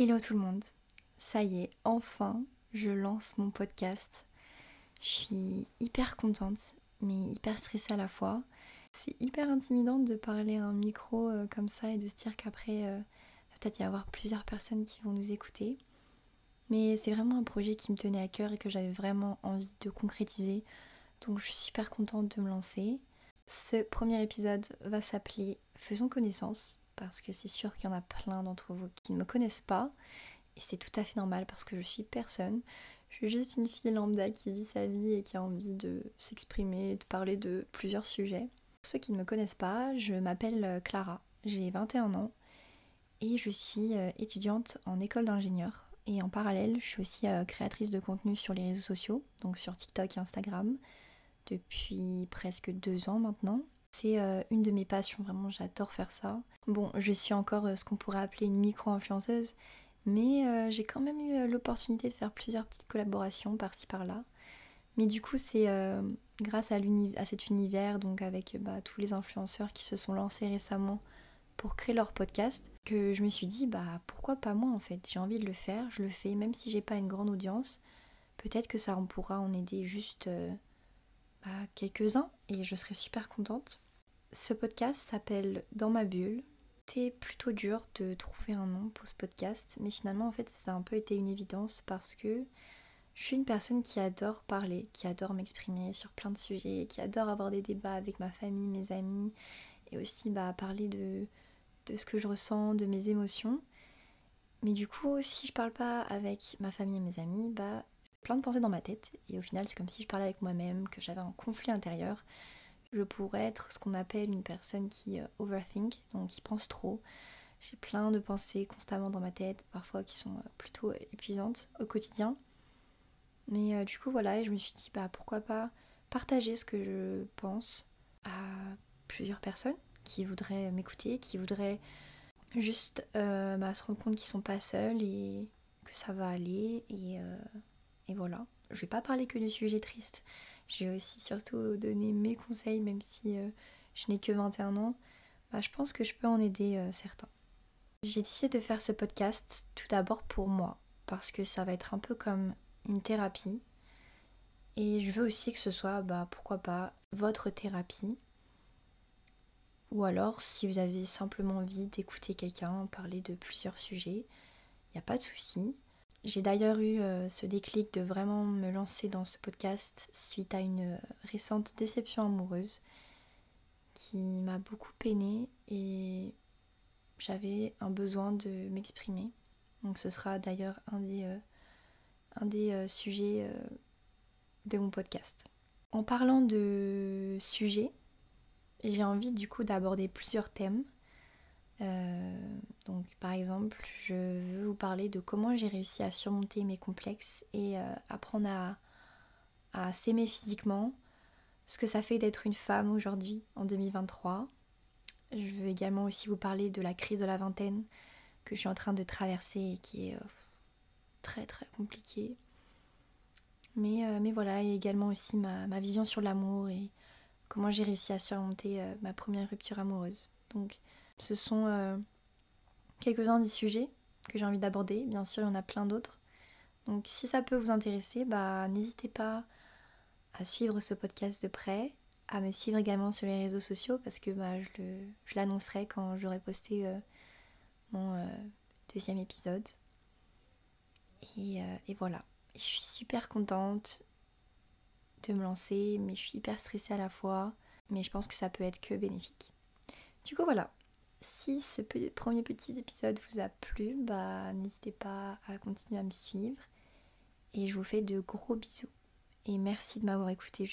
Hello tout le monde, ça y est, enfin je lance mon podcast. Je suis hyper contente, mais hyper stressée à la fois. C'est hyper intimidant de parler à un micro euh, comme ça et de se dire qu'après, euh, peut-être y avoir plusieurs personnes qui vont nous écouter. Mais c'est vraiment un projet qui me tenait à cœur et que j'avais vraiment envie de concrétiser. Donc je suis super contente de me lancer. Ce premier épisode va s'appeler Faisons connaissance parce que c'est sûr qu'il y en a plein d'entre vous qui ne me connaissent pas. Et c'est tout à fait normal parce que je suis personne. Je suis juste une fille lambda qui vit sa vie et qui a envie de s'exprimer et de parler de plusieurs sujets. Pour ceux qui ne me connaissent pas, je m'appelle euh, Clara, j'ai 21 ans et je suis euh, étudiante en école d'ingénieur. Et en parallèle, je suis aussi euh, créatrice de contenu sur les réseaux sociaux, donc sur TikTok et Instagram, depuis presque deux ans maintenant. C'est euh, une de mes passions, vraiment, j'adore faire ça. Bon, je suis encore euh, ce qu'on pourrait appeler une micro-influenceuse, mais euh, j'ai quand même eu l'opportunité de faire plusieurs petites collaborations par-ci par-là. Mais du coup, c'est grâce à, cet univers, donc avec bah, tous les influenceurs qui se sont lancés récemment pour créer leur podcast, que je me suis dit, bah pourquoi pas moi en fait? J'ai envie de le faire, je le fais, même si j'ai pas une grande audience. Peut-être que ça on pourra en aider juste bah, quelques-uns et je serais super contente. Ce podcast s'appelle Dans ma bulle. C'était plutôt dur de trouver un nom pour ce podcast, mais finalement en fait ça a un peu été une évidence parce que je suis une personne qui adore parler, qui adore m'exprimer sur plein de sujets, qui adore avoir des débats avec ma famille, mes amis, et aussi bah, parler de, de ce que je ressens, de mes émotions. Mais du coup, si je parle pas avec ma famille et mes amis, bah plein de pensées dans ma tête et au final c'est comme si je parlais avec moi-même, que j'avais un conflit intérieur. Je pourrais être ce qu'on appelle une personne qui euh, overthink, donc qui pense trop. J'ai plein de pensées constamment dans ma tête, parfois qui sont euh, plutôt épuisantes au quotidien. Mais euh, du coup voilà, je me suis dit bah pourquoi pas partager ce que je pense à plusieurs personnes qui voudraient m'écouter, qui voudraient juste bah, se rendre compte qu'ils sont pas seuls et que ça va aller et et voilà, je vais pas parler que de sujets tristes. Je vais aussi surtout donner mes conseils, même si euh, je n'ai que 21 ans. Bah, je pense que je peux en aider euh, certains. J'ai décidé de faire ce podcast tout d'abord pour moi, parce que ça va être un peu comme une thérapie. Et je veux aussi que ce soit, bah, pourquoi pas, votre thérapie. Ou alors, si vous avez simplement envie d'écouter quelqu'un parler de plusieurs sujets, il n'y a pas de souci. J'ai d'ailleurs eu euh, ce déclic de vraiment me lancer dans ce podcast suite à une euh, récente déception amoureuse qui m'a beaucoup peinée et j'avais un besoin de m'exprimer. Donc ce sera d'ailleurs un des, euh, un des sujets de mon podcast. En parlant de sujets, j'ai envie du coup d'aborder plusieurs thèmes euh, donc par exemple, je veux vous parler de comment j'ai réussi à surmonter mes complexes et euh, apprendre à, s'aimer physiquement, ce que ça fait d'être une femme aujourd'hui en 2023. Je veux également aussi vous parler de la crise de la vingtaine que je suis en train de traverser et qui est euh, très très compliquée. Mais, mais voilà, et également aussi ma, vision sur l'amour et comment j'ai réussi à surmonter ma première rupture amoureuse. Ce sont euh, quelques-uns des sujets que j'ai envie d'aborder. Bien sûr, il y en a plein d'autres. Donc si ça peut vous intéresser, bah n'hésitez pas à suivre ce podcast de près, à me suivre également sur les réseaux sociaux parce que bah, je l'annoncerai quand j'aurai posté euh, mon euh, deuxième épisode. Et, et, voilà. Je suis super contente de me lancer, mais je suis hyper stressée à la fois. Mais je pense que ça peut être que bénéfique. Du coup voilà, si ce premier petit épisode vous a plu, bah n'hésitez pas à continuer à me suivre. Et je vous fais de gros bisous. Et merci de m'avoir écouté.